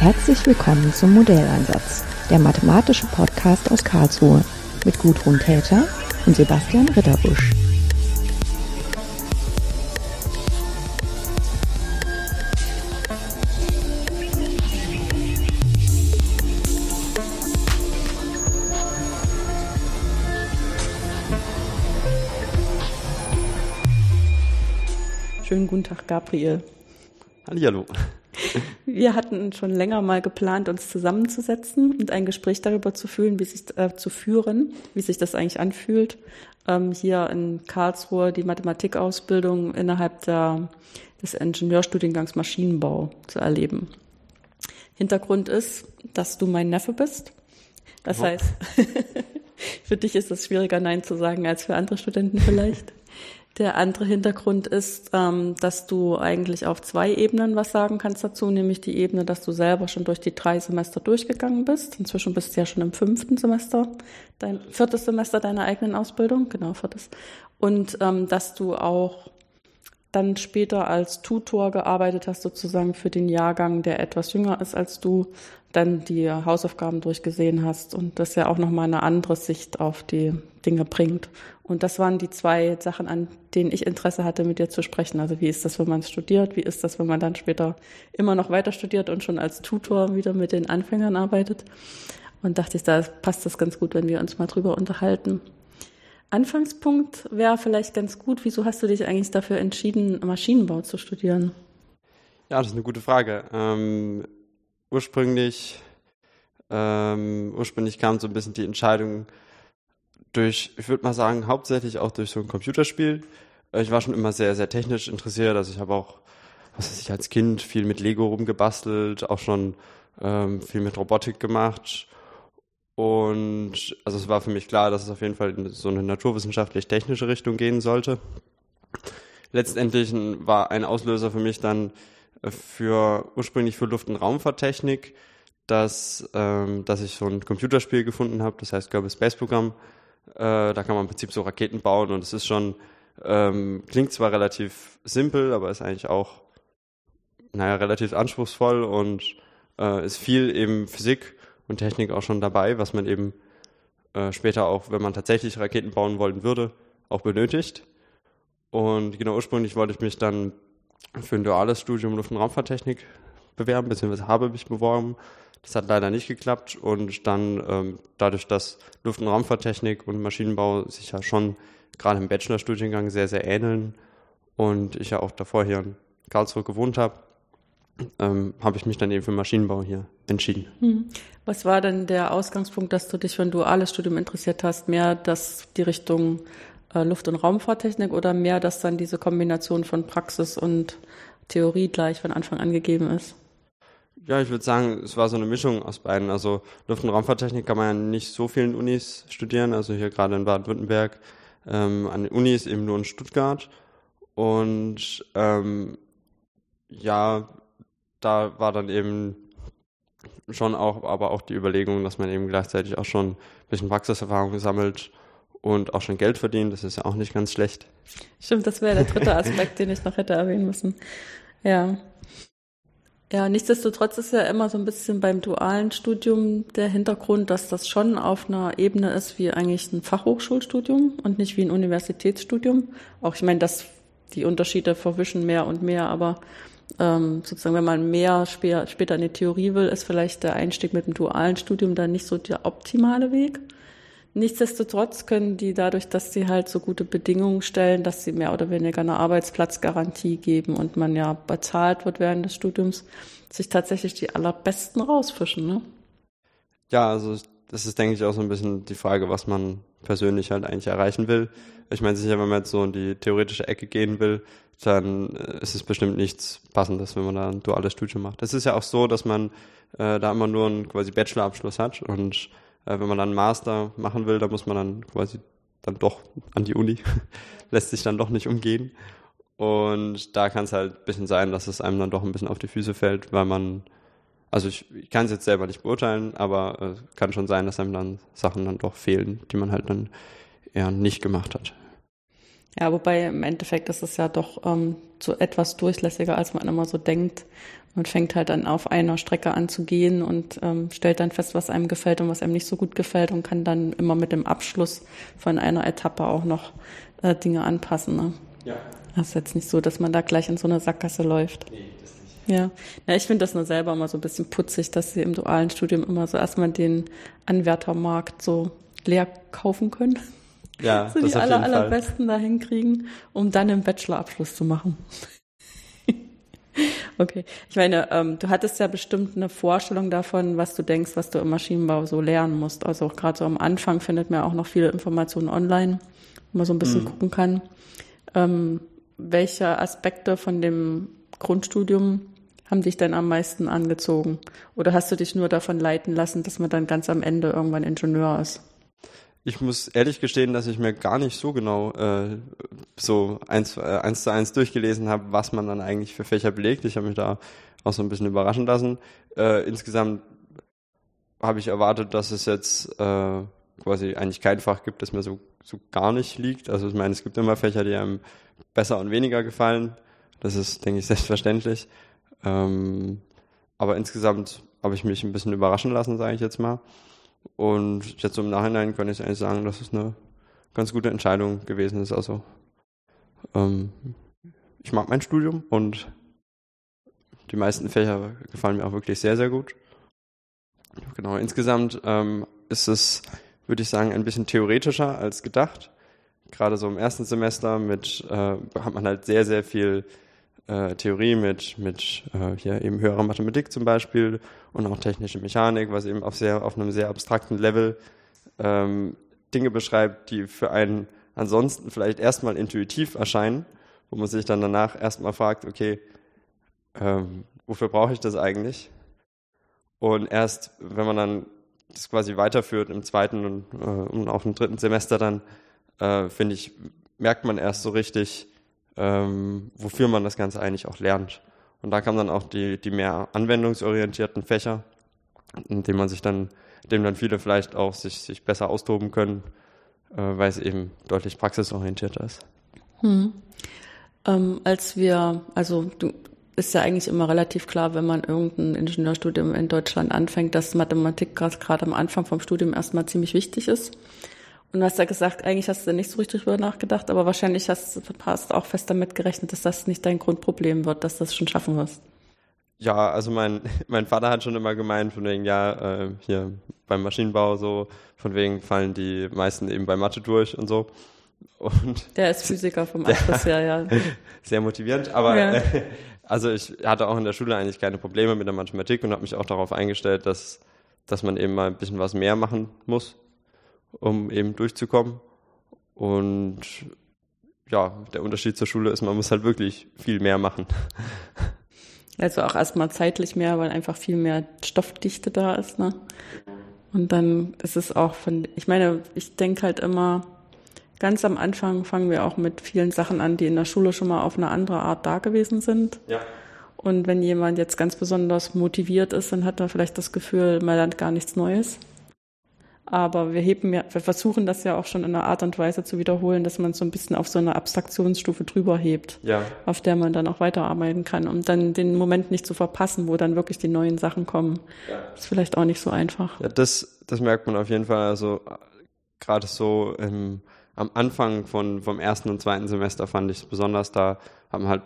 Herzlich willkommen zum Modelleinsatz, der mathematische Podcast aus Karlsruhe mit Gudrun Täter und Sebastian Ritterbusch. Schönen guten Tag, Gabriel. Hallihallo. Wir hatten schon länger mal geplant, uns zusammenzusetzen und ein Gespräch darüber zu führen, wie sich äh, zu führen, wie sich das eigentlich anfühlt, ähm, hier in Karlsruhe die Mathematikausbildung innerhalb der, des Ingenieurstudiengangs Maschinenbau zu erleben. Hintergrund ist, dass du mein Neffe bist. Das oh. heißt, für dich ist es schwieriger, Nein zu sagen als für andere Studenten vielleicht. Der andere Hintergrund ist, ähm, dass du eigentlich auf zwei Ebenen was sagen kannst dazu, nämlich die Ebene, dass du selber schon durch die drei Semester durchgegangen bist. Inzwischen bist du ja schon im fünften Semester, dein viertes Semester deiner eigenen Ausbildung, genau viertes. Und ähm, dass du auch dann später als Tutor gearbeitet hast, sozusagen für den Jahrgang, der etwas jünger ist als du, dann die Hausaufgaben durchgesehen hast und das ja auch nochmal eine andere Sicht auf die Dinge bringt. Und das waren die zwei Sachen, an denen ich Interesse hatte, mit dir zu sprechen. Also wie ist das, wenn man studiert? Wie ist das, wenn man dann später immer noch weiter studiert und schon als Tutor wieder mit den Anfängern arbeitet? Und dachte ich, da passt das ganz gut, wenn wir uns mal drüber unterhalten. Anfangspunkt wäre vielleicht ganz gut. Wieso hast du dich eigentlich dafür entschieden, Maschinenbau zu studieren? Ja, das ist eine gute Frage. Ähm, ursprünglich, ähm, ursprünglich kam so ein bisschen die Entscheidung durch, ich würde mal sagen, hauptsächlich auch durch so ein Computerspiel. Äh, ich war schon immer sehr, sehr technisch interessiert. Also ich habe auch, was weiß ich, als Kind viel mit Lego rumgebastelt, auch schon ähm, viel mit Robotik gemacht und also es war für mich klar, dass es auf jeden Fall in so eine naturwissenschaftlich-technische Richtung gehen sollte. Letztendlich war ein Auslöser für mich dann für ursprünglich für Luft- und Raumfahrttechnik, dass, ähm, dass ich so ein Computerspiel gefunden habe, das heißt Global Space Program. Äh, da kann man im Prinzip so Raketen bauen und es ist schon, ähm, klingt zwar relativ simpel, aber ist eigentlich auch, naja, relativ anspruchsvoll und äh, ist viel eben Physik und Technik auch schon dabei, was man eben äh, später auch, wenn man tatsächlich Raketen bauen wollen würde, auch benötigt. Und genau ursprünglich wollte ich mich dann für ein duales Studium Luft- und Raumfahrttechnik bewerben, beziehungsweise habe mich beworben. Das hat leider nicht geklappt und dann ähm, dadurch, dass Luft- und Raumfahrttechnik und Maschinenbau sich ja schon gerade im Bachelorstudiengang sehr, sehr ähneln und ich ja auch davor hier in Karlsruhe gewohnt habe, ähm, habe ich mich dann eben für Maschinenbau hier entschieden. Hm. Was war denn der Ausgangspunkt, dass du dich für ein duales Studium interessiert hast? Mehr das die Richtung Luft- und Raumfahrttechnik oder mehr, dass dann diese Kombination von Praxis und Theorie gleich von Anfang an gegeben ist? Ja, ich würde sagen, es war so eine Mischung aus beiden. Also Luft- und Raumfahrttechnik kann man ja nicht so vielen Unis studieren, also hier gerade in Baden-Württemberg, ähm, an den Unis eben nur in Stuttgart. Und ähm, ja, da war dann eben schon auch, aber auch die Überlegung, dass man eben gleichzeitig auch schon ein bisschen Praxiserfahrung sammelt und auch schon Geld verdient. Das ist ja auch nicht ganz schlecht. Stimmt, das wäre der dritte Aspekt, den ich noch hätte erwähnen müssen. Ja. Ja, nichtsdestotrotz ist ja immer so ein bisschen beim dualen Studium der Hintergrund, dass das schon auf einer Ebene ist wie eigentlich ein Fachhochschulstudium und nicht wie ein Universitätsstudium. Auch ich meine, dass die Unterschiede verwischen mehr und mehr, aber ähm, sozusagen, wenn man mehr später, später in die Theorie will, ist vielleicht der Einstieg mit dem dualen Studium dann nicht so der optimale Weg. Nichtsdestotrotz können die dadurch, dass sie halt so gute Bedingungen stellen, dass sie mehr oder weniger eine Arbeitsplatzgarantie geben und man ja bezahlt wird während des Studiums, sich tatsächlich die allerbesten rausfischen, ne? Ja, also das ist, denke ich, auch so ein bisschen die Frage, was man persönlich halt eigentlich erreichen will. Ich meine sicher, wenn man jetzt so in die theoretische Ecke gehen will, dann äh, ist es bestimmt nichts Passendes, wenn man da ein duales Studium macht. Es ist ja auch so, dass man äh, da immer nur einen quasi Bachelorabschluss hat und wenn man dann Master machen will, dann muss man dann quasi dann doch an die Uni, lässt sich dann doch nicht umgehen. Und da kann es halt ein bisschen sein, dass es einem dann doch ein bisschen auf die Füße fällt, weil man, also ich, ich kann es jetzt selber nicht beurteilen, aber äh, kann schon sein, dass einem dann Sachen dann doch fehlen, die man halt dann eher nicht gemacht hat. Ja, wobei im Endeffekt ist es ja doch ähm, so etwas durchlässiger, als man immer so denkt, Man fängt halt dann auf einer Strecke an zu gehen und ähm, stellt dann fest, was einem gefällt und was einem nicht so gut gefällt und kann dann immer mit dem Abschluss von einer Etappe auch noch äh, Dinge anpassen. Ne? Ja. Das ist jetzt nicht so, dass man da gleich in so eine Sackgasse läuft. Nee, das nicht. Ja, ja ich finde das nur selber immer so ein bisschen putzig, dass sie im dualen Studium immer so erstmal den Anwärtermarkt so leer kaufen können. Ja, so die aller, allerbesten da hinkriegen, um dann einen Bachelorabschluss zu machen. Okay. Ich meine, ähm, du hattest ja bestimmt eine Vorstellung davon, was du denkst, was du im Maschinenbau so lernen musst. Also auch gerade so am Anfang findet man auch noch viele Informationen online, wo man so ein bisschen mhm. gucken kann. Ähm, welche Aspekte von dem Grundstudium haben dich denn am meisten angezogen? Oder hast du dich nur davon leiten lassen, dass man dann ganz am Ende irgendwann Ingenieur ist? Ich muss ehrlich gestehen, dass ich mir gar nicht so genau äh, so eins, äh, eins zu eins durchgelesen habe, was man dann eigentlich für Fächer belegt. Ich habe mich da auch so ein bisschen überraschen lassen. Äh, insgesamt habe ich erwartet, dass es jetzt äh, quasi eigentlich kein Fach gibt, das mir so, so gar nicht liegt. Also ich meine, es gibt immer Fächer, die einem besser und weniger gefallen. Das ist, denke ich, selbstverständlich. Ähm, aber insgesamt habe ich mich ein bisschen überraschen lassen, sage ich jetzt mal. Und jetzt im Nachhinein kann ich eigentlich sagen, dass es eine ganz gute Entscheidung gewesen ist. Also ähm, ich mag mein Studium und die meisten Fächer gefallen mir auch wirklich sehr, sehr gut. Genau, insgesamt ähm, ist es, würde ich sagen, ein bisschen theoretischer als gedacht. Gerade so im ersten Semester mit äh, hat man halt sehr, sehr viel äh, Theorie mit, mit äh, hier eben höherer Mathematik zum Beispiel und auch technische Mechanik, was eben auf, sehr, auf einem sehr abstrakten Level ähm, Dinge beschreibt, die für einen ansonsten vielleicht erstmal intuitiv erscheinen, wo man sich dann danach erstmal fragt, okay, ähm, wofür brauche ich das eigentlich? Und erst, wenn man dann das quasi weiterführt im zweiten und, äh, und auch im dritten Semester dann, äh, finde ich, merkt man erst so richtig, ähm, wofür man das Ganze eigentlich auch lernt. Und da kamen dann auch die, die mehr anwendungsorientierten Fächer, in denen man sich dann, dem dann viele vielleicht auch sich, sich besser austoben können, äh, weil es eben deutlich praxisorientierter ist. Hm. Ähm, als wir, also du, ist ja eigentlich immer relativ klar, wenn man irgendein Ingenieurstudium in Deutschland anfängt, dass Mathematik gerade am Anfang vom Studium erstmal ziemlich wichtig ist. Und du hast ja gesagt, eigentlich hast du nicht so richtig drüber nachgedacht, aber wahrscheinlich hast du hast auch fest damit gerechnet, dass das nicht dein Grundproblem wird, dass du das schon schaffen wirst. Ja, also mein, mein Vater hat schon immer gemeint, von wegen, ja, äh, hier beim Maschinenbau so, von wegen fallen die meisten eben bei Mathe durch und so. Und der ist Physiker vom Abschluss her, ja. Sehr motivierend, aber ja. äh, also ich hatte auch in der Schule eigentlich keine Probleme mit der Mathematik und habe mich auch darauf eingestellt, dass, dass man eben mal ein bisschen was mehr machen muss um eben durchzukommen. Und ja, der Unterschied zur Schule ist, man muss halt wirklich viel mehr machen. Also auch erstmal zeitlich mehr, weil einfach viel mehr Stoffdichte da ist, ne? Und dann ist es auch von, ich meine, ich denke halt immer, ganz am Anfang fangen wir auch mit vielen Sachen an, die in der Schule schon mal auf eine andere Art da gewesen sind. Ja. Und wenn jemand jetzt ganz besonders motiviert ist, dann hat er vielleicht das Gefühl, man lernt gar nichts Neues. Aber wir heben ja, wir versuchen das ja auch schon in einer Art und Weise zu wiederholen, dass man so ein bisschen auf so eine Abstraktionsstufe drüber hebt, ja. auf der man dann auch weiterarbeiten kann, um dann den Moment nicht zu verpassen, wo dann wirklich die neuen Sachen kommen. Ja. Ist vielleicht auch nicht so einfach. Ja, das, das merkt man auf jeden Fall. Also gerade so im, am Anfang von, vom ersten und zweiten Semester fand ich es besonders, da hat man halt,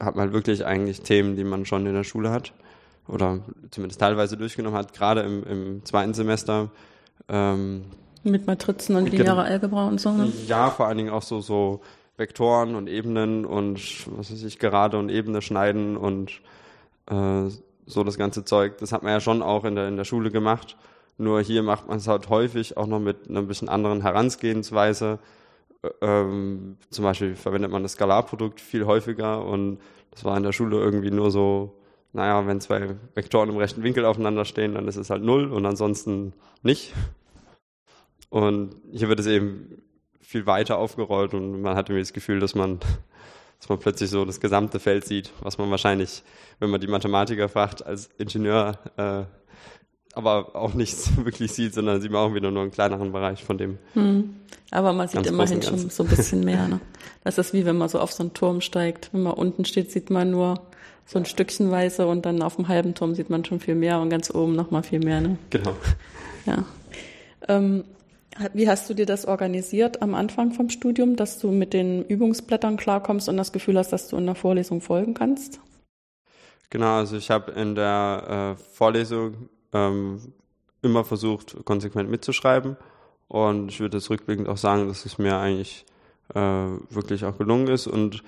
hat man halt wirklich eigentlich Themen, die man schon in der Schule hat oder zumindest teilweise durchgenommen hat, gerade im, im zweiten Semester ähm, Mit Matrizen und linearer Algebra und so, ne? Ja, vor allen Dingen auch so, so Vektoren und Ebenen und was weiß ich, gerade und Ebene schneiden und äh, so das ganze Zeug. Das hat man ja schon auch in der, in der Schule gemacht. Nur hier macht man es halt häufig auch noch mit einer bisschen anderen Herangehensweise. Ähm, zum Beispiel verwendet man das Skalarprodukt viel häufiger und das war in der Schule irgendwie nur so naja, wenn zwei Vektoren im rechten Winkel aufeinander stehen, dann ist es halt null und ansonsten nicht. Und hier wird es eben viel weiter aufgerollt und man hatte mir das Gefühl, dass man, dass man plötzlich so das gesamte Feld sieht, was man wahrscheinlich, wenn man die Mathematiker fragt, als Ingenieur äh, aber auch nichts wirklich sieht, sondern sieht man auch wieder nur einen kleineren Bereich von dem. Hm. Aber man sieht immerhin schon so ein bisschen mehr. Ne? Das ist wie wenn man so auf so einen Turm steigt. Wenn man unten steht, sieht man nur so ein Stückchenweise und dann auf dem halben Turm sieht man schon viel mehr und ganz oben nochmal viel mehr. Ne? Genau. Ja. Ähm, wie hast du dir das organisiert am Anfang vom Studium, dass du mit den Übungsblättern klarkommst und das Gefühl hast, dass du in der Vorlesung folgen kannst? Genau, also ich habe in der äh, Vorlesung ähm, immer versucht, konsequent mitzuschreiben. Und ich würde jetzt rückblickend auch sagen, dass es mir eigentlich äh, wirklich auch gelungen ist. Und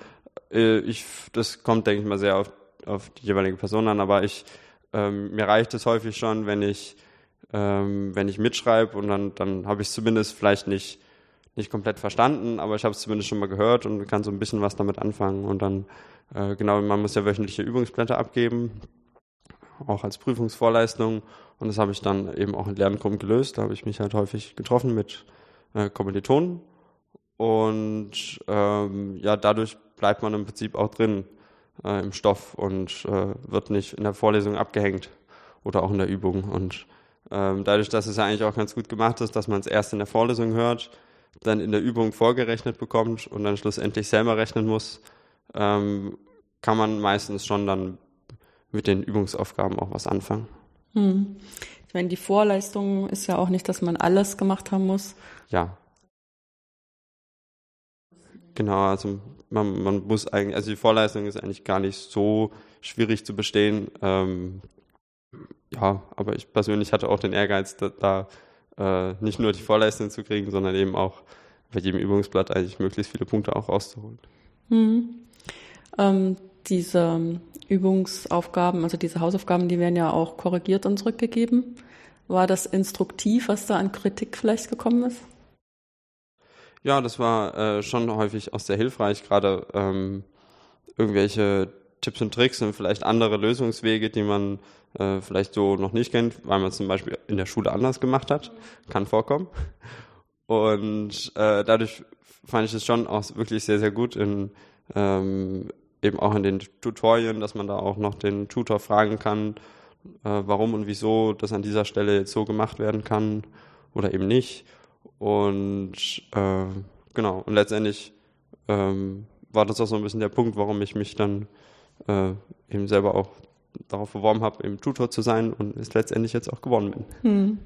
äh, ich, das kommt, denke ich mal, sehr auf, auf die jeweilige Person an, aber ich, ähm, mir reicht es häufig schon, wenn ich ähm, wenn ich mitschreibe und dann, dann habe ich es zumindest vielleicht nicht, nicht komplett verstanden, aber ich habe es zumindest schon mal gehört und kann so ein bisschen was damit anfangen. Und dann, äh, genau, man muss ja wöchentliche Übungsblätter abgeben, auch als Prüfungsvorleistung. Und das habe ich dann eben auch in Lerngruppen gelöst. Da habe ich mich halt häufig getroffen mit äh, Kommilitonen. Und ähm, ja, dadurch bleibt man im Prinzip auch drin äh, im Stoff und äh, wird nicht in der Vorlesung abgehängt oder auch in der Übung. Und ähm, dadurch, dass es ja eigentlich auch ganz gut gemacht ist, dass man es erst in der Vorlesung hört, dann in der Übung vorgerechnet bekommt und dann schlussendlich selber rechnen muss, ähm, kann man meistens schon dann mit den Übungsaufgaben auch was anfangen. Hm. Ich meine, die Vorleistung ist ja auch nicht, dass man alles gemacht haben muss. Ja. Genau, also man, man muss eigentlich, also die Vorleistung ist eigentlich gar nicht so schwierig zu bestehen. Ähm, ja, aber ich persönlich hatte auch den Ehrgeiz, da, da äh, nicht nur die Vorleistung zu kriegen, sondern eben auch bei jedem Übungsblatt eigentlich möglichst viele Punkte auch rauszuholen. Mhm. Ähm, diese Übungsaufgaben, also diese Hausaufgaben, die werden ja auch korrigiert und zurückgegeben. War das instruktiv, was da an Kritik vielleicht gekommen ist? Ja, das war äh, schon häufig auch sehr hilfreich, gerade ähm, irgendwelche Tipps und Tricks und vielleicht andere Lösungswege, die man äh, vielleicht so noch nicht kennt, weil man es zum Beispiel in der Schule anders gemacht hat. Kann vorkommen. Und äh, dadurch fand ich es schon auch wirklich sehr, sehr gut in ähm, eben auch in den Tutorien, dass man da auch noch den Tutor fragen kann, äh, warum und wieso das an dieser Stelle jetzt so gemacht werden kann oder eben nicht. Und äh, genau, und letztendlich ähm, war das auch so ein bisschen der Punkt, warum ich mich dann äh, eben selber auch darauf beworben habe, eben Tutor zu sein und es letztendlich jetzt auch geworden bin. Hm.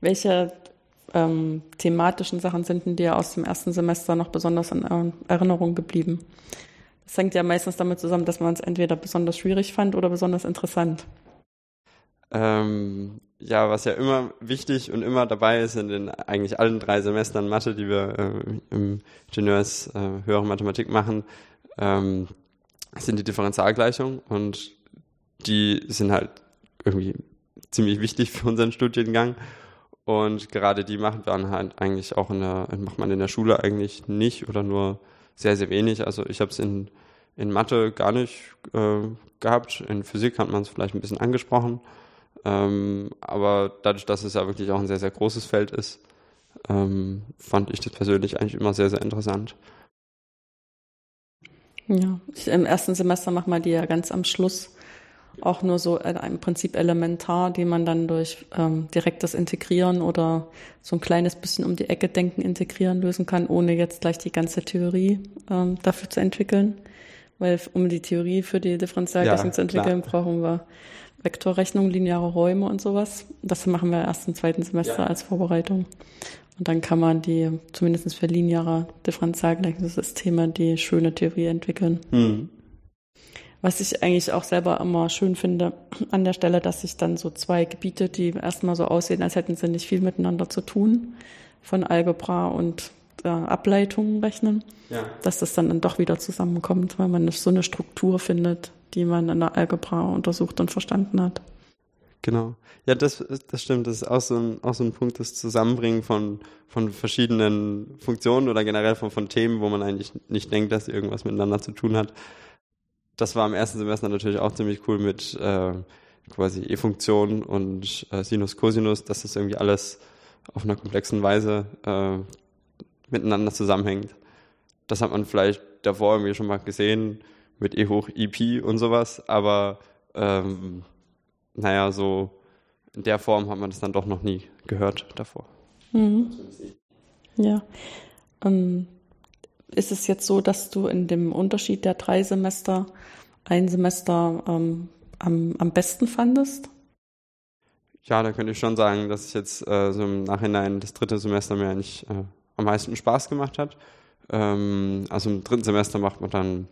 Welche ähm, thematischen Sachen sind denn dir aus dem ersten Semester noch besonders in Erinnerung geblieben? Das hängt ja meistens damit zusammen, dass man es entweder besonders schwierig fand oder besonders interessant. Ähm, ja, was ja immer wichtig und immer dabei ist in den eigentlich allen drei Semestern Mathe, die wir äh, im Ingenieurs äh, höhere Mathematik machen, ähm, sind die Differentialgleichungen und die sind halt irgendwie ziemlich wichtig für unseren Studiengang. Und gerade die machen wir halt eigentlich auch in der, macht man in der Schule eigentlich nicht oder nur sehr, sehr wenig. Also ich habe es in, in Mathe gar nicht äh, gehabt. In Physik hat man es vielleicht ein bisschen angesprochen. Ähm, aber dadurch, dass es ja wirklich auch ein sehr, sehr großes Feld ist, ähm, fand ich das persönlich eigentlich immer sehr, sehr interessant. Ja, im ersten Semester machen wir die ja ganz am Schluss auch nur so im Prinzip elementar, die man dann durch ähm, direktes Integrieren oder so ein kleines bisschen um die Ecke denken integrieren lösen kann, ohne jetzt gleich die ganze Theorie ähm, dafür zu entwickeln. Weil um die Theorie für die Differentialgleichung ja, zu entwickeln, klar. brauchen wir Vektorrechnung, lineare Räume und sowas. Das machen wir erst im zweiten Semester ja. als Vorbereitung. Und dann kann man die, zumindest für lineare Differentialgleichungssysteme, die schöne Theorie entwickeln. Mhm. Was ich eigentlich auch selber immer schön finde an der Stelle, dass sich dann so zwei Gebiete, die erstmal so aussehen, als hätten sie nicht viel miteinander zu tun, von Algebra und äh, Ableitungen rechnen, ja. dass das dann, dann doch wieder zusammenkommt, weil man so eine Struktur findet, die man in der Algebra untersucht und verstanden hat. Genau. Ja, das, das stimmt. Das ist auch so ein, auch so ein Punkt, das Zusammenbringen von, von verschiedenen Funktionen oder generell von, von Themen, wo man eigentlich nicht denkt, dass irgendwas miteinander zu tun hat das war im ersten Semester natürlich auch ziemlich cool mit äh, quasi E-Funktionen und äh, Sinus, Cosinus, dass das irgendwie alles auf einer komplexen Weise äh, miteinander zusammenhängt. Das hat man vielleicht davor irgendwie schon mal gesehen mit E hoch EP und sowas, aber ähm, naja, so in der Form hat man das dann doch noch nie gehört davor. Mhm. Ja. Ähm, ist es jetzt so, dass du in dem Unterschied der drei Semester ein Semester ähm, am, am besten fandest? Ja, da könnte ich schon sagen, dass ich jetzt äh, so im Nachhinein das dritte Semester mir eigentlich äh, am meisten Spaß gemacht hat. Ähm, also im dritten Semester macht man dann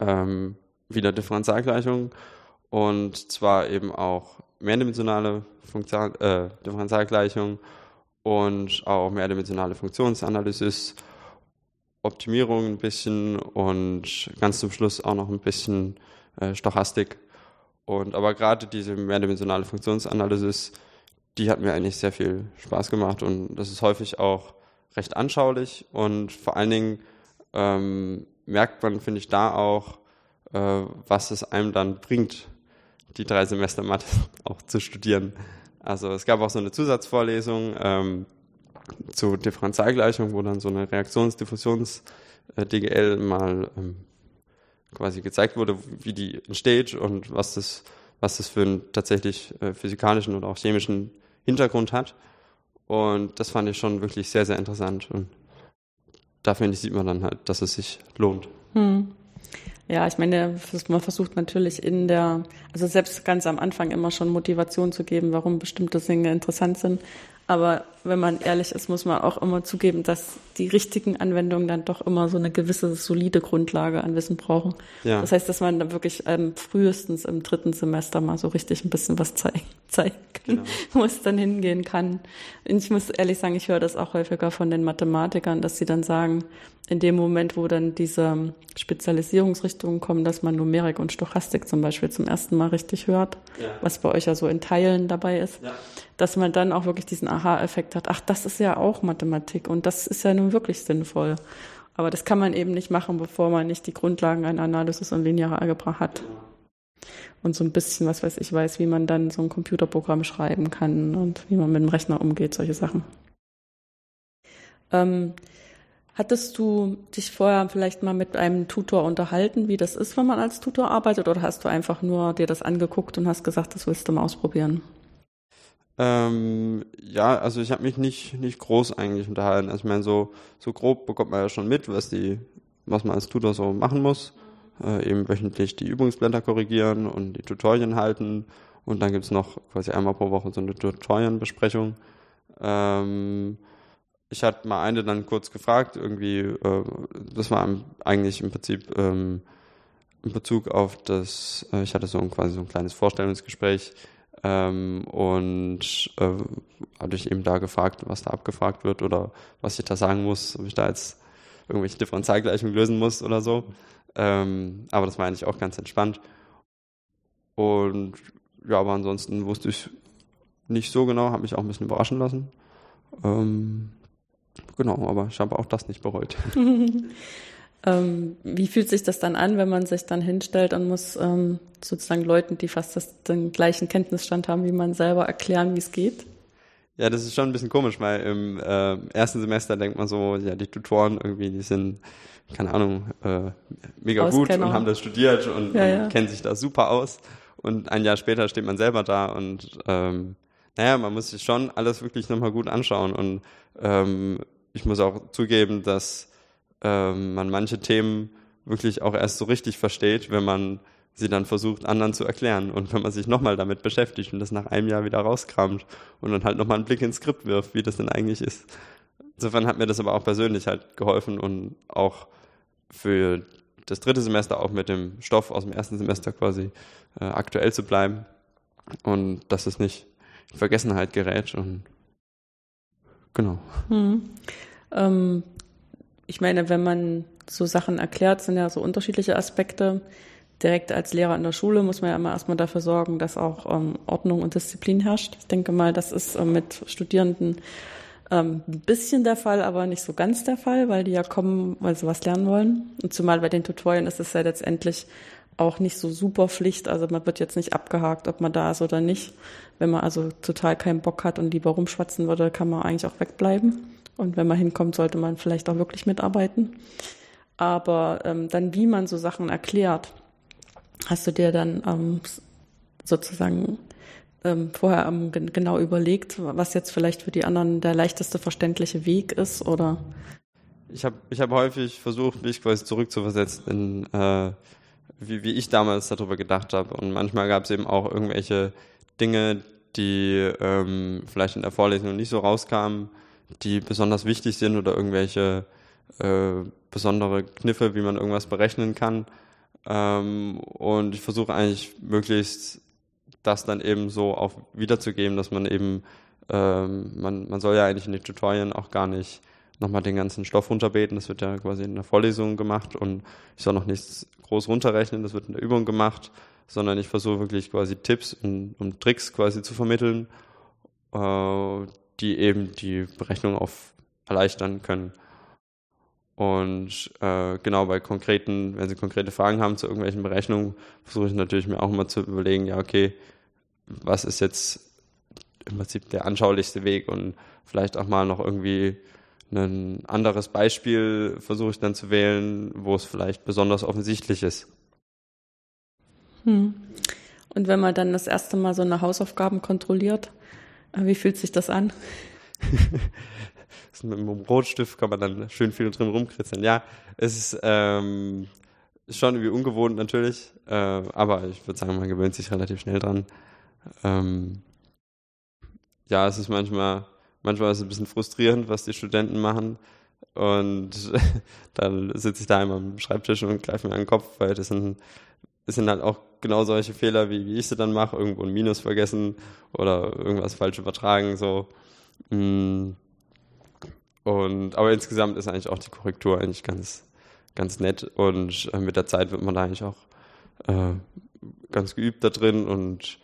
ähm, wieder Differentialgleichungen und zwar eben auch mehrdimensionale Funktion, äh, Differentialgleichungen und auch mehrdimensionale Funktionsanalysis, Optimierung ein bisschen und ganz zum Schluss auch noch ein bisschen äh, Stochastik. Und aber gerade diese mehrdimensionale Funktionsanalysis, die hat mir eigentlich sehr viel Spaß gemacht und das ist häufig auch recht anschaulich und vor allen Dingen ähm, merkt man, finde ich, da auch, äh, was es einem dann bringt, die drei Semester Mathe auch zu studieren. Also es gab auch so eine Zusatzvorlesung ähm, zu Differentialgleichung, wo dann so eine Reaktionsdiffusions-DGL mal ähm, quasi gezeigt wurde, wie die entsteht und was das, was das für einen tatsächlich äh, physikalischen oder auch chemischen Hintergrund hat. Und das fand ich schon wirklich sehr, sehr interessant. Und da finde ich, sieht man dann halt, dass es sich lohnt. Hm. Ja, ich meine, man versucht natürlich in der, also selbst ganz am Anfang immer schon Motivation zu geben, warum bestimmte Dinge interessant sind. Aber wenn man ehrlich ist, muss man auch immer zugeben, dass die richtigen Anwendungen dann doch immer so eine gewisse solide Grundlage an Wissen brauchen. Ja. Das heißt, dass man dann wirklich ähm, frühestens im dritten Semester mal so richtig ein bisschen was zeigen, zeigen kann, genau. wo es dann hingehen kann. Und ich muss ehrlich sagen, ich höre das auch häufiger von den Mathematikern, dass sie dann sagen, in dem Moment, wo dann diese Spezialisierungsrichtungen kommen, dass man Numerik und Stochastik zum Beispiel zum ersten Mal richtig hört, ja. was bei euch ja so in Teilen dabei ist, ja. dass man dann auch wirklich diesen Aha-Effekt hat, ach, das ist ja auch Mathematik und das ist ja nun wirklich sinnvoll. Aber das kann man eben nicht machen, bevor man nicht die Grundlagen einer Analysis und linearer Algebra hat. Und so ein bisschen, was weiß ich, weiß, wie man dann so ein Computerprogramm schreiben kann und wie man mit dem Rechner umgeht, solche Sachen. Ähm, Hattest du dich vorher vielleicht mal mit einem Tutor unterhalten, wie das ist, wenn man als Tutor arbeitet, oder hast du einfach nur dir das angeguckt und hast gesagt, das willst du mal ausprobieren? Ähm, ja, also ich habe mich nicht nicht groß eigentlich unterhalten. Also ich meine, so so grob bekommt man ja schon mit, was die was man als Tutor so machen muss. Äh, eben wöchentlich die Übungsblätter korrigieren und die Tutorien halten. Und dann gibt's noch quasi einmal pro Woche so eine Tutorienbesprechung. Ähm, ich hatte mal eine dann kurz gefragt, irgendwie, äh, das war eigentlich im Prinzip ähm, in Bezug auf das, äh, ich hatte so ein, quasi so ein kleines Vorstellungsgespräch ähm, und äh, hatte ich eben da gefragt, was da abgefragt wird oder was ich da sagen muss, ob ich da jetzt irgendwelche Differentialgleichungen lösen muss oder so. Ähm, aber das war eigentlich auch ganz entspannt. Und ja, aber ansonsten wusste ich nicht so genau, habe mich auch ein bisschen überraschen lassen. Ähm, Genau, aber ich habe auch das nicht bereut. ähm, wie fühlt sich das dann an, wenn man sich dann hinstellt und muss ähm, sozusagen Leuten, die fast das, den gleichen Kenntnisstand haben wie man selber, erklären, wie es geht? Ja, das ist schon ein bisschen komisch, weil im äh, ersten Semester denkt man so, ja, die Tutoren irgendwie, die sind, keine Ahnung, äh, mega gut und haben das studiert und, ja, ja. und kennen sich da super aus. Und ein Jahr später steht man selber da und ähm, naja, man muss sich schon alles wirklich nochmal gut anschauen und ähm, ich muss auch zugeben, dass ähm, man manche Themen wirklich auch erst so richtig versteht, wenn man sie dann versucht, anderen zu erklären. Und wenn man sich nochmal damit beschäftigt und das nach einem Jahr wieder rauskramt und dann halt nochmal einen Blick ins Skript wirft, wie das denn eigentlich ist. Insofern hat mir das aber auch persönlich halt geholfen und auch für das dritte Semester auch mit dem Stoff aus dem ersten Semester quasi äh, aktuell zu bleiben und dass es nicht in Vergessenheit gerät und genau. Hm. Ähm, ich meine, wenn man so Sachen erklärt, sind ja so unterschiedliche Aspekte. Direkt als Lehrer in der Schule muss man ja immer erstmal dafür sorgen, dass auch ähm, Ordnung und Disziplin herrscht. Ich denke mal, das ist äh, mit Studierenden ähm, ein bisschen der Fall, aber nicht so ganz der Fall, weil die ja kommen, weil sie was lernen wollen. Und zumal bei den Tutorien ist es ja letztendlich auch nicht so super Pflicht. Also man wird jetzt nicht abgehakt, ob man da ist oder nicht. Wenn man also total keinen Bock hat und lieber rumschwatzen würde, kann man eigentlich auch wegbleiben. Und wenn man hinkommt, sollte man vielleicht auch wirklich mitarbeiten. Aber ähm, dann, wie man so Sachen erklärt, hast du dir dann ähm, sozusagen ähm, vorher ähm, genau überlegt, was jetzt vielleicht für die anderen der leichteste verständliche Weg ist, oder? Ich habe ich hab häufig versucht, mich quasi zurückzuversetzen in, äh, wie, wie ich damals darüber gedacht habe. Und manchmal gab es eben auch irgendwelche Dinge, die ähm, vielleicht in der Vorlesung nicht so rauskamen, die besonders wichtig sind oder irgendwelche äh, besondere Kniffe, wie man irgendwas berechnen kann. Ähm, und ich versuche eigentlich möglichst das dann eben so auch wiederzugeben, dass man eben, ähm, man, man soll ja eigentlich in den Tutorien auch gar nicht nochmal den ganzen Stoff runterbeten. Das wird ja quasi in der Vorlesung gemacht und ich soll noch nichts groß runterrechnen, das wird in der Übung gemacht, sondern ich versuche wirklich quasi Tipps und, und Tricks quasi zu vermitteln, äh, die eben die Berechnung auf erleichtern können. Und äh, genau bei konkreten, wenn Sie konkrete Fragen haben zu irgendwelchen Berechnungen, versuche ich natürlich mir auch immer zu überlegen, ja, okay, was ist jetzt im Prinzip der anschaulichste Weg und vielleicht auch mal noch irgendwie ein anderes Beispiel versuche ich dann zu wählen, wo es vielleicht besonders offensichtlich ist. Hm. Und wenn man dann das erste Mal so eine Hausaufgaben kontrolliert, wie fühlt sich das an? mit einem Rotstift kann man dann schön viel drin rumkritzeln. Ja, es ist ähm, schon irgendwie ungewohnt natürlich, äh, aber ich würde sagen, man gewöhnt sich relativ schnell dran. Ähm, ja, es ist manchmal, manchmal ist es ein bisschen frustrierend, was die Studenten machen. Und dann sitze ich da immer am Schreibtisch und greife mir an den Kopf, weil das sind, das sind halt auch genau solche Fehler, wie, wie ich sie dann mache, irgendwo ein Minus vergessen oder irgendwas falsch übertragen, so. Mm. Und, aber insgesamt ist eigentlich auch die Korrektur eigentlich ganz, ganz nett und äh, mit der Zeit wird man da eigentlich auch äh, ganz geübt da drin und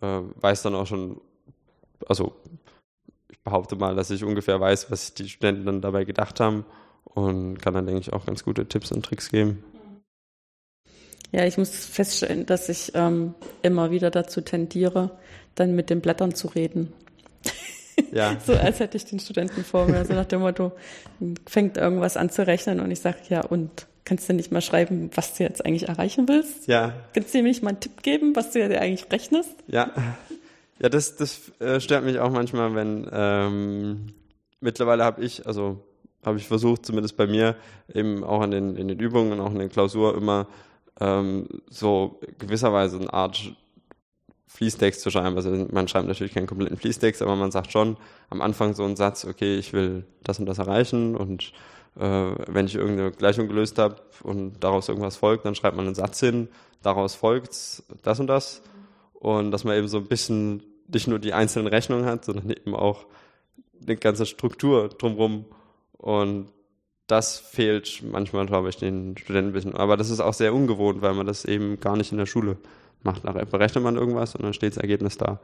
äh, weiß dann auch schon, also ich behaupte mal, dass ich ungefähr weiß, was die Studenten dann dabei gedacht haben und kann dann, denke ich, auch ganz gute Tipps und Tricks geben. Ja, ich muss feststellen, dass ich ähm, immer wieder dazu tendiere, dann mit den Blättern zu reden. Ja. so als hätte ich den Studenten vor mir, so nach dem Motto, fängt irgendwas an zu rechnen und ich sage, ja, und kannst du nicht mal schreiben, was du jetzt eigentlich erreichen willst? Ja. Kannst du mir nicht mal einen Tipp geben, was du dir eigentlich rechnest? Ja. Ja, das, das äh, stört mich auch manchmal, wenn ähm, mittlerweile habe ich, also habe ich versucht, zumindest bei mir, eben auch in den, in den Übungen und auch in der Klausur immer ähm, so gewisserweise eine Art Fließtext zu schreiben. Also man schreibt natürlich keinen kompletten Fließtext, aber man sagt schon am Anfang so einen Satz, okay, ich will das und das erreichen und äh, wenn ich irgendeine Gleichung gelöst habe und daraus irgendwas folgt, dann schreibt man einen Satz hin, daraus folgt das und das und dass man eben so ein bisschen nicht nur die einzelnen Rechnungen hat, sondern eben auch eine ganze Struktur drumherum und das fehlt manchmal, glaube ich, den Studenten ein bisschen. Aber das ist auch sehr ungewohnt, weil man das eben gar nicht in der Schule macht. Nachher berechnet man irgendwas und dann steht das Ergebnis da.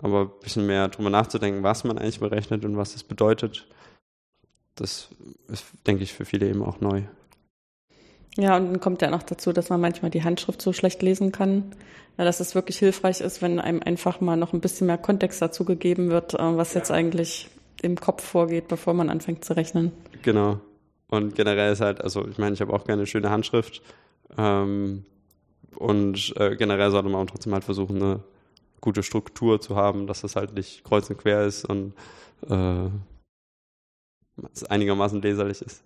Aber ein bisschen mehr drüber nachzudenken, was man eigentlich berechnet und was das bedeutet, das ist, denke ich, für viele eben auch neu. Ja, und dann kommt ja noch dazu, dass man manchmal die Handschrift so schlecht lesen kann, ja, dass es wirklich hilfreich ist, wenn einem einfach mal noch ein bisschen mehr Kontext dazu gegeben wird, äh, was jetzt eigentlich im Kopf vorgeht, bevor man anfängt zu rechnen. Genau. Und generell ist halt, also ich meine, ich habe auch keine schöne Handschrift. Ähm, und äh, generell sollte man trotzdem halt versuchen, eine gute Struktur zu haben, dass das halt nicht kreuz und quer ist und äh, einigermaßen leserlich ist.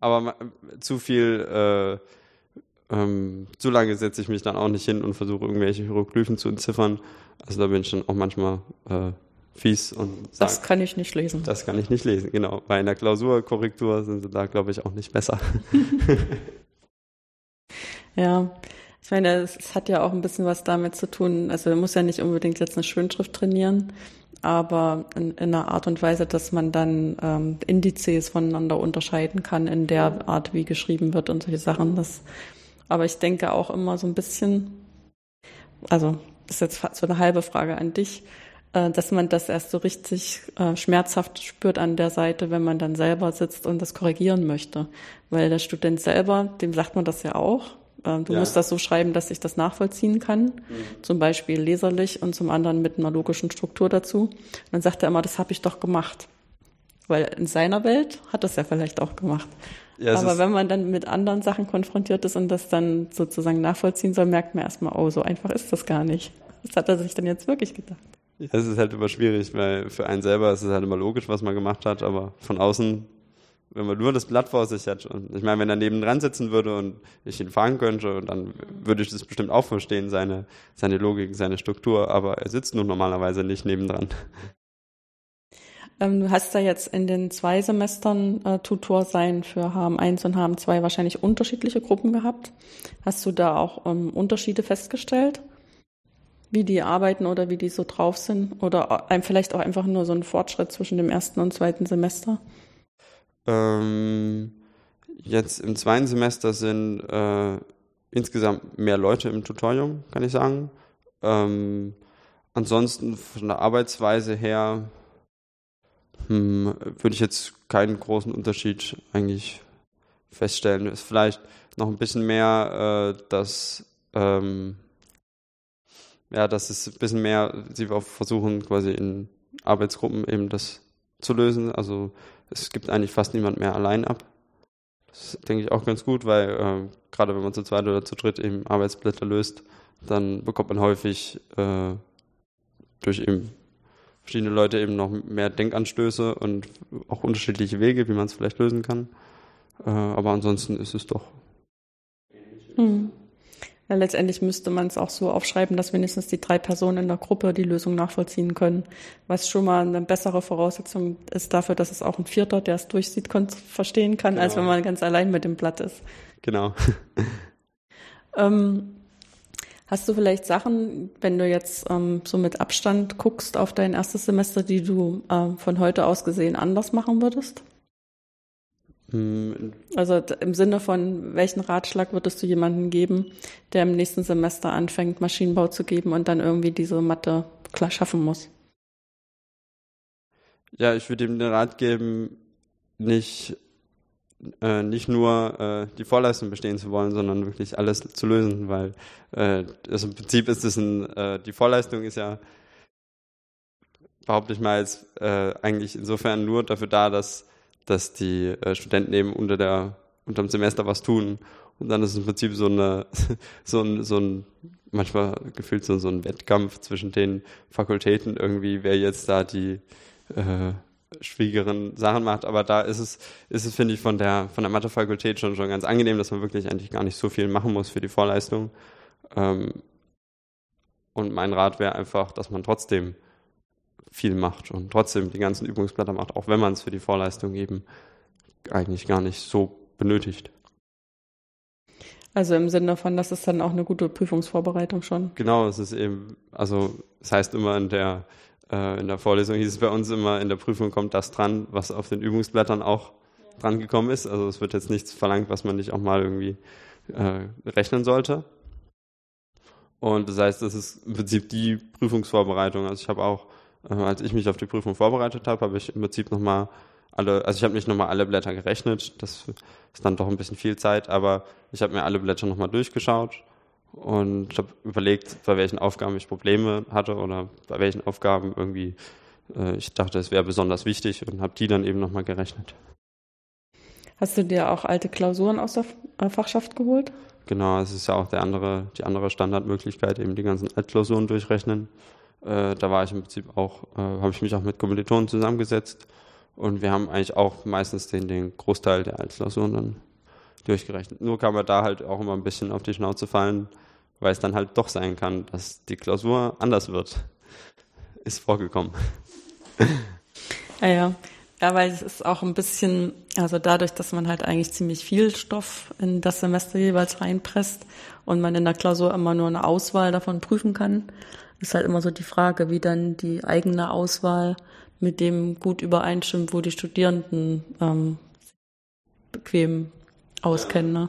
Aber zu viel, äh, ähm, zu lange setze ich mich dann auch nicht hin und versuche irgendwelche Hieroglyphen zu entziffern. Also da bin ich dann auch manchmal äh, fies und sag, Das kann ich nicht lesen. Das kann ich nicht lesen, genau. Bei einer Klausurkorrektur sind sie da, glaube ich, auch nicht besser. ja, ich meine, es hat ja auch ein bisschen was damit zu tun. Also man muss ja nicht unbedingt jetzt eine Schönschrift trainieren, aber in, in einer Art und Weise, dass man dann ähm, Indizes voneinander unterscheiden kann in der Art, wie geschrieben wird und solche Sachen. Das, aber ich denke auch immer so ein bisschen, also das ist jetzt so eine halbe Frage an dich, dass man das erst so richtig äh, schmerzhaft spürt an der Seite, wenn man dann selber sitzt und das korrigieren möchte. Weil der Student selber, dem sagt man das ja auch, ähm, du ja. musst das so schreiben, dass ich das nachvollziehen kann. Mhm. Zum Beispiel leserlich und zum anderen mit einer logischen Struktur dazu. Und dann sagt er immer, das habe ich doch gemacht. Weil in seiner Welt hat das ja vielleicht auch gemacht. Ja, Aber wenn man dann mit anderen Sachen konfrontiert ist und das dann sozusagen nachvollziehen soll, merkt man erstmal, oh, so einfach ist das gar nicht. Was hat er sich denn jetzt wirklich gedacht? Es ist halt immer schwierig, weil für einen selber ist es halt immer logisch, was man gemacht hat, aber von außen wenn man nur das Blatt vor sich hat. Und ich meine, wenn er neben dran sitzen würde und ich ihn fragen könnte, dann würde ich das bestimmt auch verstehen, seine, seine Logik, seine Struktur, aber er sitzt nun normalerweise nicht nebendran. Ähm, du hast da jetzt in den zwei Semestern äh, Tutor sein für HM1 und HM2 wahrscheinlich unterschiedliche Gruppen gehabt. Hast du da auch ähm, Unterschiede festgestellt? Wie die arbeiten oder wie die so drauf sind? Oder vielleicht auch einfach nur so ein Fortschritt zwischen dem ersten und zweiten Semester? Ähm, jetzt im zweiten Semester sind äh, insgesamt mehr Leute im Tutorium, kann ich sagen. Ähm, ansonsten von der Arbeitsweise her hm, würde ich jetzt keinen großen Unterschied eigentlich feststellen. Ist vielleicht noch ein bisschen mehr, äh, dass ähm, ja, dass es ein bisschen mehr, sie versuchen quasi in Arbeitsgruppen eben das zu lösen. Also es gibt eigentlich fast niemand mehr allein ab. Das ist, denke ich, auch ganz gut, weil äh, gerade wenn man zu zweit oder zu dritt eben Arbeitsblätter löst, dann bekommt man häufig äh, durch eben verschiedene Leute eben noch mehr Denkanstöße und auch unterschiedliche Wege, wie man es vielleicht lösen kann. Äh, aber ansonsten ist es doch. Hm. Ja, letztendlich müsste man es auch so aufschreiben, dass wenigstens die drei Personen in der Gruppe die Lösung nachvollziehen können, was schon mal eine bessere Voraussetzung ist dafür, dass es auch ein Vierter, der es durchsieht, verstehen kann, genau. als wenn man ganz allein mit dem Blatt ist. Genau. ähm, Hast du vielleicht Sachen, wenn du jetzt ähm, so mit Abstand guckst auf dein erstes Semester, die du äh, von heute aus gesehen anders machen würdest? Also im Sinne von, welchen Ratschlag würdest du jemandem geben, der im nächsten Semester anfängt, Maschinenbau zu geben und dann irgendwie diese Mathe klar schaffen muss? Ja, ich würde ihm den Rat geben, nicht äh, nicht nur äh, die Vorleistung bestehen zu wollen, sondern wirklich alles zu lösen, weil äh, also im Prinzip ist es ein, äh, die Vorleistung ist ja, behaupte ich mal, jetzt äh, eigentlich insofern nur dafür da, dass, dass die äh, Studenten eben unter der unter dem Semester was tun. Und dann ist es im Prinzip so eine, so ein, so ein, manchmal gefühlt so, so ein Wettkampf zwischen den Fakultäten irgendwie, wer jetzt da die, äh, schwierigeren Sachen macht, aber da ist es, ist es, finde ich, von der, von der Mathefakultät schon, schon ganz angenehm, dass man wirklich eigentlich gar nicht so viel machen muss für die Vorleistung. Ähm, und mein Rat wäre einfach, dass man trotzdem viel macht und trotzdem die ganzen Übungsblätter macht, auch wenn man es für die Vorleistung eben eigentlich gar nicht so benötigt. Also im Sinne davon, das ist dann auch eine gute Prüfungsvorbereitung schon. Genau, es ist eben, also es heißt immer in der äh, in der Vorlesung hieß es bei uns immer, in der Prüfung kommt das dran, was auf den Übungsblättern auch ja. dran gekommen ist. Also es wird jetzt nichts verlangt, was man nicht auch mal irgendwie äh, rechnen sollte. Und das heißt, das ist im Prinzip die Prüfungsvorbereitung. Also ich habe auch, als ich mich auf die Prüfung vorbereitet habe, habe ich im Prinzip nochmal alle, also ich habe nicht nochmal alle Blätter gerechnet, das ist dann doch ein bisschen viel Zeit, aber ich habe mir alle Blätter nochmal durchgeschaut und habe überlegt, bei welchen Aufgaben ich Probleme hatte oder bei welchen Aufgaben irgendwie äh, ich dachte, es wäre besonders wichtig und habe die dann eben nochmal gerechnet. Hast du dir auch alte Klausuren aus der äh, Fachschaft geholt? Genau, es ist ja auch der andere, die andere Standardmöglichkeit, eben die ganzen Altklausuren durchrechnen. Äh, da war ich im Prinzip auch, äh, habe ich mich auch mit Kommilitonen zusammengesetzt und wir haben eigentlich auch meistens den, den Großteil der Altklausuren dann durchgerechnet. Nur kann man da halt auch immer ein bisschen auf die Schnauze fallen, weil es dann halt doch sein kann, dass die Klausur anders wird. Ist vorgekommen. Ja, ja. Ja, weil es ist auch ein bisschen, also dadurch, dass man halt eigentlich ziemlich viel Stoff in das Semester jeweils reinpresst und man in der Klausur immer nur eine Auswahl davon prüfen kann, ist halt immer so die Frage, wie dann die eigene Auswahl mit dem gut übereinstimmt, wo die Studierenden ähm, bequem auskennen. Ne?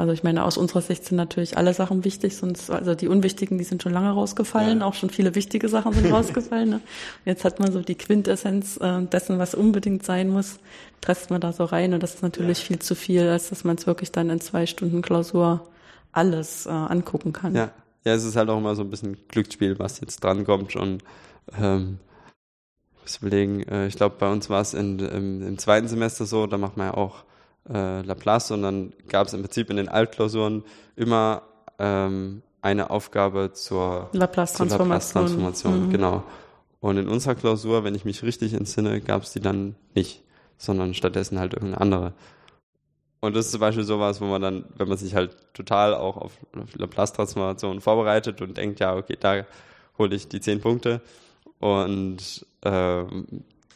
Also ich meine, aus unserer Sicht sind natürlich alle Sachen wichtig, sonst, also die unwichtigen, die sind schon lange rausgefallen, ja. auch schon viele wichtige Sachen sind rausgefallen. Ne? Jetzt hat man so die Quintessenz äh, dessen, was unbedingt sein muss, presst man da so rein und das ist natürlich ja. viel zu viel, als dass man es wirklich dann in zwei Stunden Klausur alles äh, angucken kann. Ja. Ja, es ist halt auch immer so ein bisschen Glücksspiel, was jetzt drankommt und ähm, muss überlegen, äh, ich glaube, bei uns war es im, im zweiten Semester so, da macht man ja auch äh, Laplace, sondern gab es im Prinzip in den Altklausuren immer ähm, eine Aufgabe zur Laplace-Transformation. Laplace mhm. Genau. Und in unserer Klausur, wenn ich mich richtig entsinne, gab es die dann nicht, sondern stattdessen halt irgendeine andere. Und das ist zum Beispiel sowas, wo man dann, wenn man sich halt total auch auf Laplace-Transformation vorbereitet und denkt, ja, okay, da hole ich die zehn Punkte und äh,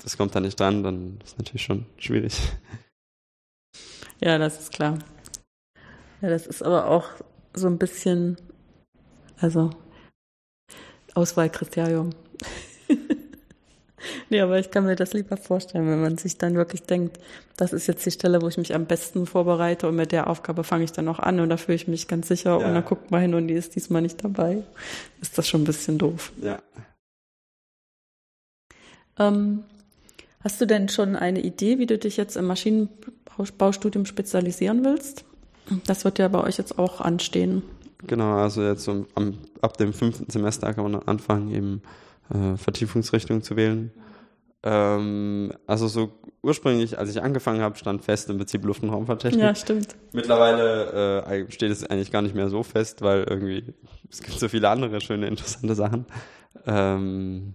das kommt dann nicht dran, dann ist natürlich schon schwierig. Ja, das ist klar. Ja, das ist aber auch so ein bisschen, also Auswahlkriterium. Nee, aber ich kann mir das lieber vorstellen, wenn man sich dann wirklich denkt, das ist jetzt die Stelle, wo ich mich am besten vorbereite und mit der Aufgabe fange ich dann auch an und da fühle ich mich ganz sicher ja. und dann guckt man hin und die ist diesmal nicht dabei. Ist das schon ein bisschen doof. Ja. Ähm, hast du denn schon eine Idee, wie du dich jetzt im Maschinenbaustudium spezialisieren willst? Das wird ja bei euch jetzt auch anstehen. Genau, also jetzt um, ab dem fünften Semester kann man dann anfangen, eben äh, Vertiefungsrichtungen zu wählen. Ähm, also so ursprünglich, als ich angefangen habe, stand fest im Prinzip Luft- und Raumfahrttechnik. Ja, stimmt. Mittlerweile äh, steht es eigentlich gar nicht mehr so fest, weil irgendwie es gibt so viele andere schöne, interessante Sachen. Ähm,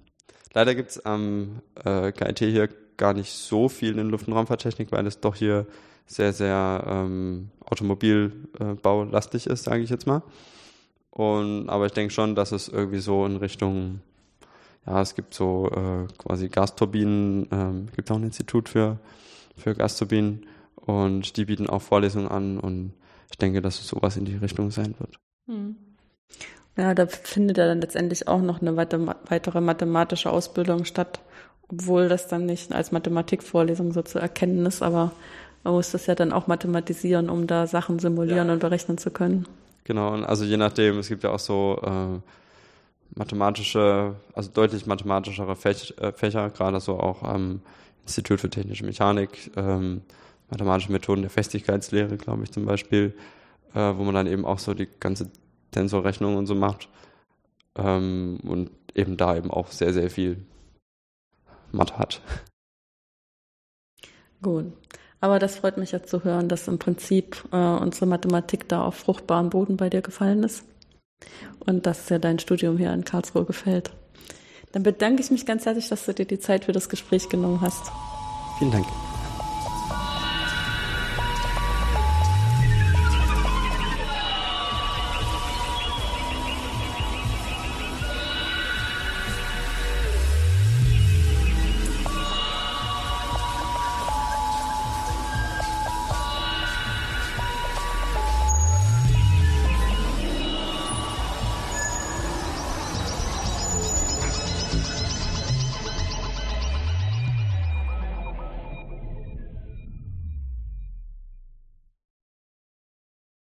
leider gibt es am äh, KIT hier gar nicht so viel in Luft- und Raumfahrttechnik, weil es doch hier sehr, sehr ähm, automobilbaulastig ist, sage ich jetzt mal. Und, aber ich denke schon, dass es irgendwie so in Richtung, ja, es gibt so äh, quasi Gasturbinen, ähm, gibt auch ein Institut für, für Gasturbinen und die bieten auch Vorlesungen an und ich denke, dass es sowas in die Richtung sein wird. Hm. Ja, da findet ja dann letztendlich auch noch eine weitere mathematische Ausbildung statt, obwohl das dann nicht als Mathematikvorlesung so zu erkennen ist, aber man muss das ja dann auch mathematisieren, um da Sachen simulieren ja. und berechnen zu können. Genau, und also je nachdem, es gibt ja auch so äh, mathematische, also deutlich mathematischere Fäch, äh, Fächer, gerade so auch am Institut für Technische Mechanik, ähm, mathematische Methoden der Festigkeitslehre, glaube ich zum Beispiel, äh, wo man dann eben auch so die ganze Tensorrechnung und so macht ähm, und eben da eben auch sehr, sehr viel Mathe hat. Gut. Aber das freut mich ja zu hören, dass im Prinzip äh, unsere Mathematik da auf fruchtbaren Boden bei dir gefallen ist und dass dir dein Studium hier in Karlsruhe gefällt. Dann bedanke ich mich ganz herzlich, dass du dir die Zeit für das Gespräch genommen hast. Vielen Dank.